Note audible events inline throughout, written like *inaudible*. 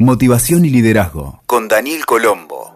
Motivación y liderazgo con Daniel Colombo.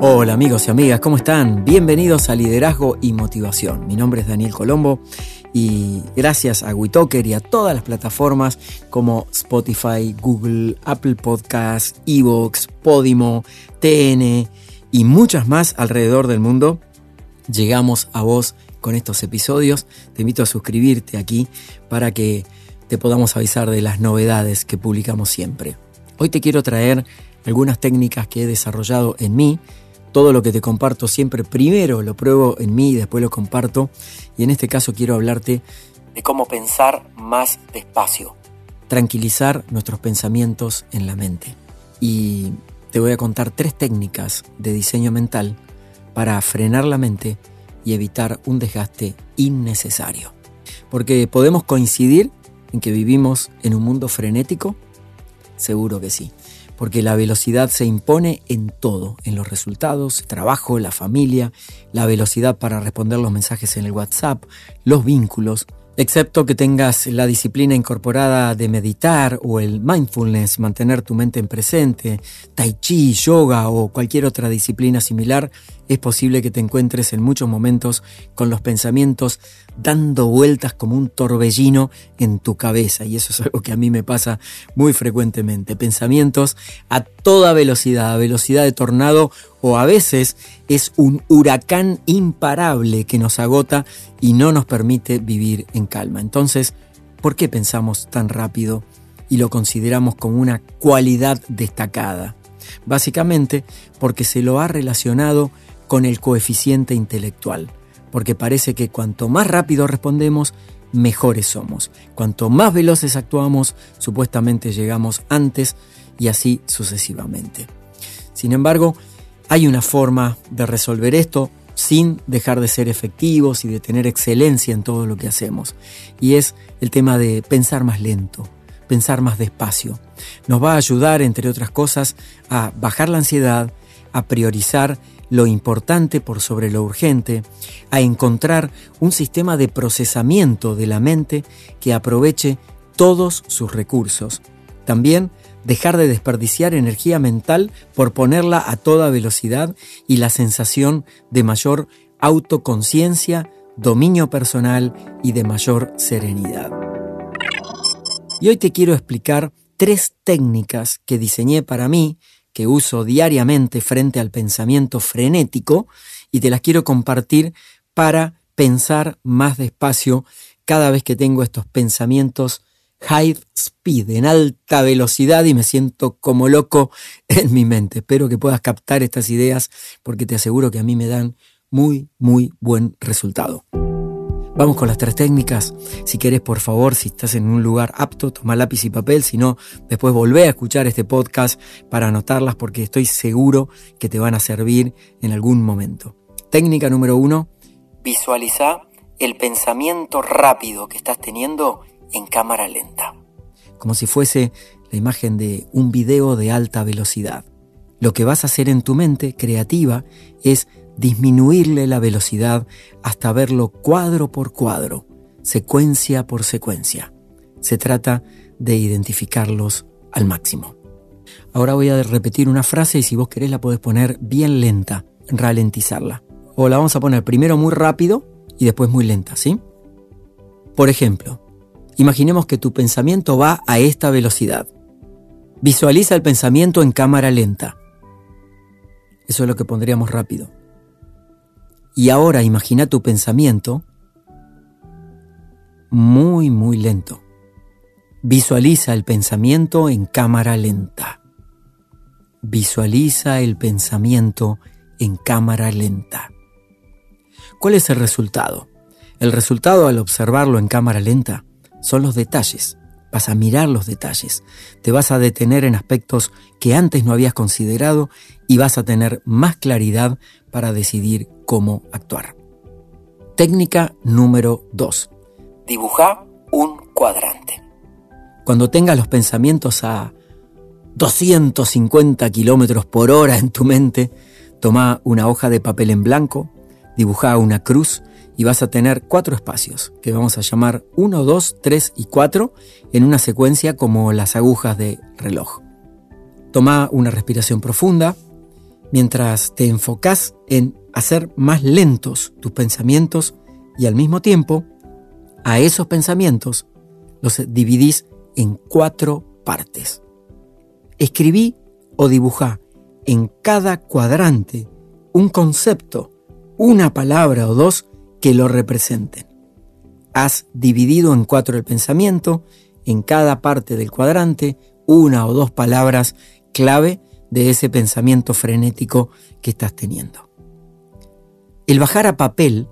Hola amigos y amigas, ¿cómo están? Bienvenidos a Liderazgo y Motivación. Mi nombre es Daniel Colombo y gracias a WeTalker y a todas las plataformas como Spotify, Google, Apple Podcasts, Evox, Podimo, TN y muchas más alrededor del mundo, llegamos a vos con estos episodios. Te invito a suscribirte aquí para que te podamos avisar de las novedades que publicamos siempre. Hoy te quiero traer algunas técnicas que he desarrollado en mí. Todo lo que te comparto siempre primero lo pruebo en mí y después lo comparto. Y en este caso quiero hablarte de cómo pensar más despacio. Tranquilizar nuestros pensamientos en la mente. Y te voy a contar tres técnicas de diseño mental para frenar la mente y evitar un desgaste innecesario. Porque podemos coincidir en que vivimos en un mundo frenético. Seguro que sí, porque la velocidad se impone en todo, en los resultados, trabajo, la familia, la velocidad para responder los mensajes en el WhatsApp, los vínculos, excepto que tengas la disciplina incorporada de meditar o el mindfulness, mantener tu mente en presente, tai chi, yoga o cualquier otra disciplina similar, es posible que te encuentres en muchos momentos con los pensamientos dando vueltas como un torbellino en tu cabeza. Y eso es algo que a mí me pasa muy frecuentemente. Pensamientos a toda velocidad, a velocidad de tornado o a veces es un huracán imparable que nos agota y no nos permite vivir en calma. Entonces, ¿por qué pensamos tan rápido y lo consideramos como una cualidad destacada? Básicamente porque se lo ha relacionado con el coeficiente intelectual, porque parece que cuanto más rápido respondemos, mejores somos. Cuanto más veloces actuamos, supuestamente llegamos antes y así sucesivamente. Sin embargo, hay una forma de resolver esto sin dejar de ser efectivos y de tener excelencia en todo lo que hacemos. Y es el tema de pensar más lento, pensar más despacio. Nos va a ayudar, entre otras cosas, a bajar la ansiedad, a priorizar lo importante por sobre lo urgente, a encontrar un sistema de procesamiento de la mente que aproveche todos sus recursos. También dejar de desperdiciar energía mental por ponerla a toda velocidad y la sensación de mayor autoconciencia, dominio personal y de mayor serenidad. Y hoy te quiero explicar tres técnicas que diseñé para mí que uso diariamente frente al pensamiento frenético y te las quiero compartir para pensar más despacio cada vez que tengo estos pensamientos high speed, en alta velocidad y me siento como loco *laughs* en mi mente. Espero que puedas captar estas ideas porque te aseguro que a mí me dan muy, muy buen resultado. Vamos con las tres técnicas. Si querés, por favor, si estás en un lugar apto, toma lápiz y papel. Si no, después volvé a escuchar este podcast para anotarlas porque estoy seguro que te van a servir en algún momento. Técnica número uno. Visualiza el pensamiento rápido que estás teniendo en cámara lenta. Como si fuese la imagen de un video de alta velocidad. Lo que vas a hacer en tu mente creativa es disminuirle la velocidad hasta verlo cuadro por cuadro, secuencia por secuencia. Se trata de identificarlos al máximo. Ahora voy a repetir una frase y si vos querés la podés poner bien lenta, ralentizarla. O la vamos a poner primero muy rápido y después muy lenta, ¿sí? Por ejemplo, imaginemos que tu pensamiento va a esta velocidad. Visualiza el pensamiento en cámara lenta. Eso es lo que pondríamos rápido. Y ahora imagina tu pensamiento muy, muy lento. Visualiza el pensamiento en cámara lenta. Visualiza el pensamiento en cámara lenta. ¿Cuál es el resultado? El resultado al observarlo en cámara lenta son los detalles. Vas a mirar los detalles. Te vas a detener en aspectos que antes no habías considerado y vas a tener más claridad para decidir cómo actuar. Técnica número 2. Dibuja un cuadrante. Cuando tengas los pensamientos a 250 kilómetros por hora en tu mente, toma una hoja de papel en blanco, dibuja una cruz y vas a tener cuatro espacios que vamos a llamar 1, 2, 3 y 4 en una secuencia como las agujas de reloj. Toma una respiración profunda mientras te enfocas en hacer más lentos tus pensamientos y al mismo tiempo a esos pensamientos los dividís en cuatro partes. Escribí o dibujá en cada cuadrante un concepto, una palabra o dos que lo representen. Has dividido en cuatro el pensamiento, en cada parte del cuadrante, una o dos palabras clave de ese pensamiento frenético que estás teniendo. El bajar a papel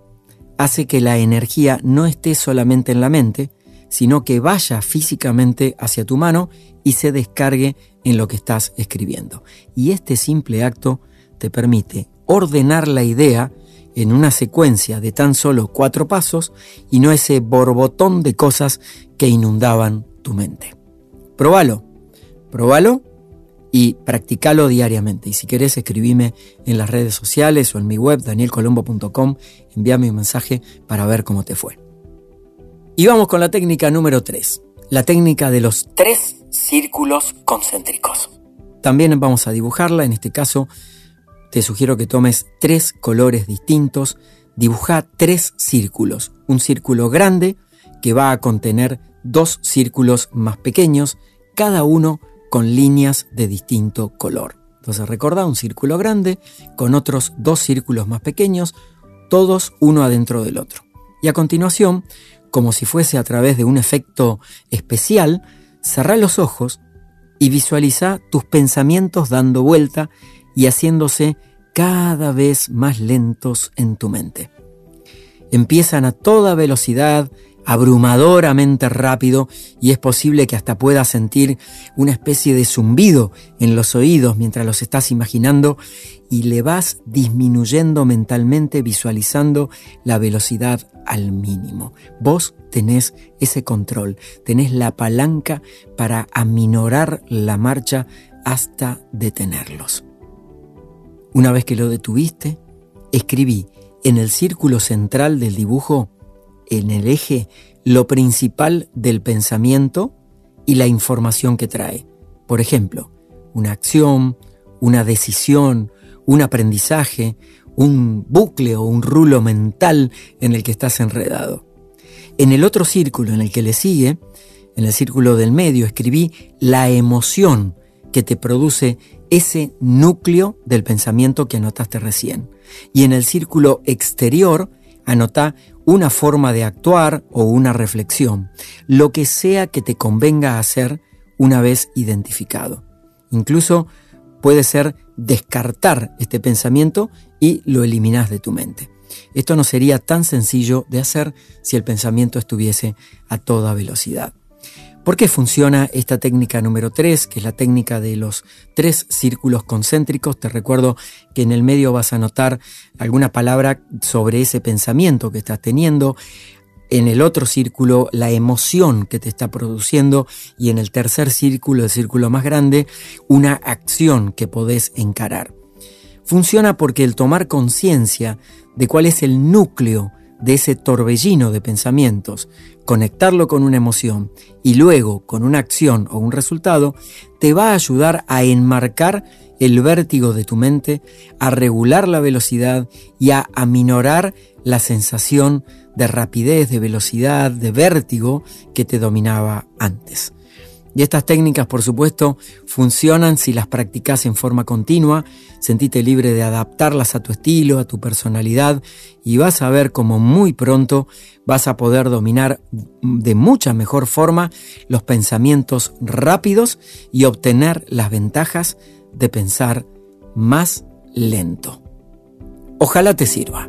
hace que la energía no esté solamente en la mente, sino que vaya físicamente hacia tu mano y se descargue en lo que estás escribiendo. Y este simple acto te permite ordenar la idea en una secuencia de tan solo cuatro pasos y no ese borbotón de cosas que inundaban tu mente. Probalo, probalo y practicalo diariamente. Y si querés, escribime en las redes sociales o en mi web, danielcolombo.com, envíame un mensaje para ver cómo te fue. Y vamos con la técnica número 3, la técnica de los tres círculos concéntricos. También vamos a dibujarla, en este caso te sugiero que tomes tres colores distintos, dibuja tres círculos, un círculo grande que va a contener dos círculos más pequeños, cada uno con líneas de distinto color. Entonces recuerda un círculo grande con otros dos círculos más pequeños, todos uno adentro del otro. Y a continuación, como si fuese a través de un efecto especial, cerrá los ojos y visualiza tus pensamientos dando vuelta y haciéndose cada vez más lentos en tu mente. Empiezan a toda velocidad, abrumadoramente rápido y es posible que hasta puedas sentir una especie de zumbido en los oídos mientras los estás imaginando y le vas disminuyendo mentalmente visualizando la velocidad al mínimo. Vos tenés ese control, tenés la palanca para aminorar la marcha hasta detenerlos. Una vez que lo detuviste, escribí en el círculo central del dibujo, en el eje, lo principal del pensamiento y la información que trae. Por ejemplo, una acción, una decisión, un aprendizaje, un bucle o un rulo mental en el que estás enredado. En el otro círculo en el que le sigue, en el círculo del medio, escribí la emoción que te produce ese núcleo del pensamiento que anotaste recién. Y en el círculo exterior, anota una forma de actuar o una reflexión, lo que sea que te convenga hacer una vez identificado. Incluso puede ser descartar este pensamiento y lo eliminas de tu mente. Esto no sería tan sencillo de hacer si el pensamiento estuviese a toda velocidad. ¿Por qué funciona esta técnica número 3, que es la técnica de los tres círculos concéntricos? Te recuerdo que en el medio vas a notar alguna palabra sobre ese pensamiento que estás teniendo, en el otro círculo la emoción que te está produciendo y en el tercer círculo, el círculo más grande, una acción que podés encarar. Funciona porque el tomar conciencia de cuál es el núcleo de ese torbellino de pensamientos, conectarlo con una emoción y luego con una acción o un resultado, te va a ayudar a enmarcar el vértigo de tu mente, a regular la velocidad y a aminorar la sensación de rapidez, de velocidad, de vértigo que te dominaba antes. Y estas técnicas, por supuesto, funcionan si las practicas en forma continua, sentite libre de adaptarlas a tu estilo, a tu personalidad, y vas a ver cómo muy pronto vas a poder dominar de mucha mejor forma los pensamientos rápidos y obtener las ventajas de pensar más lento. Ojalá te sirva.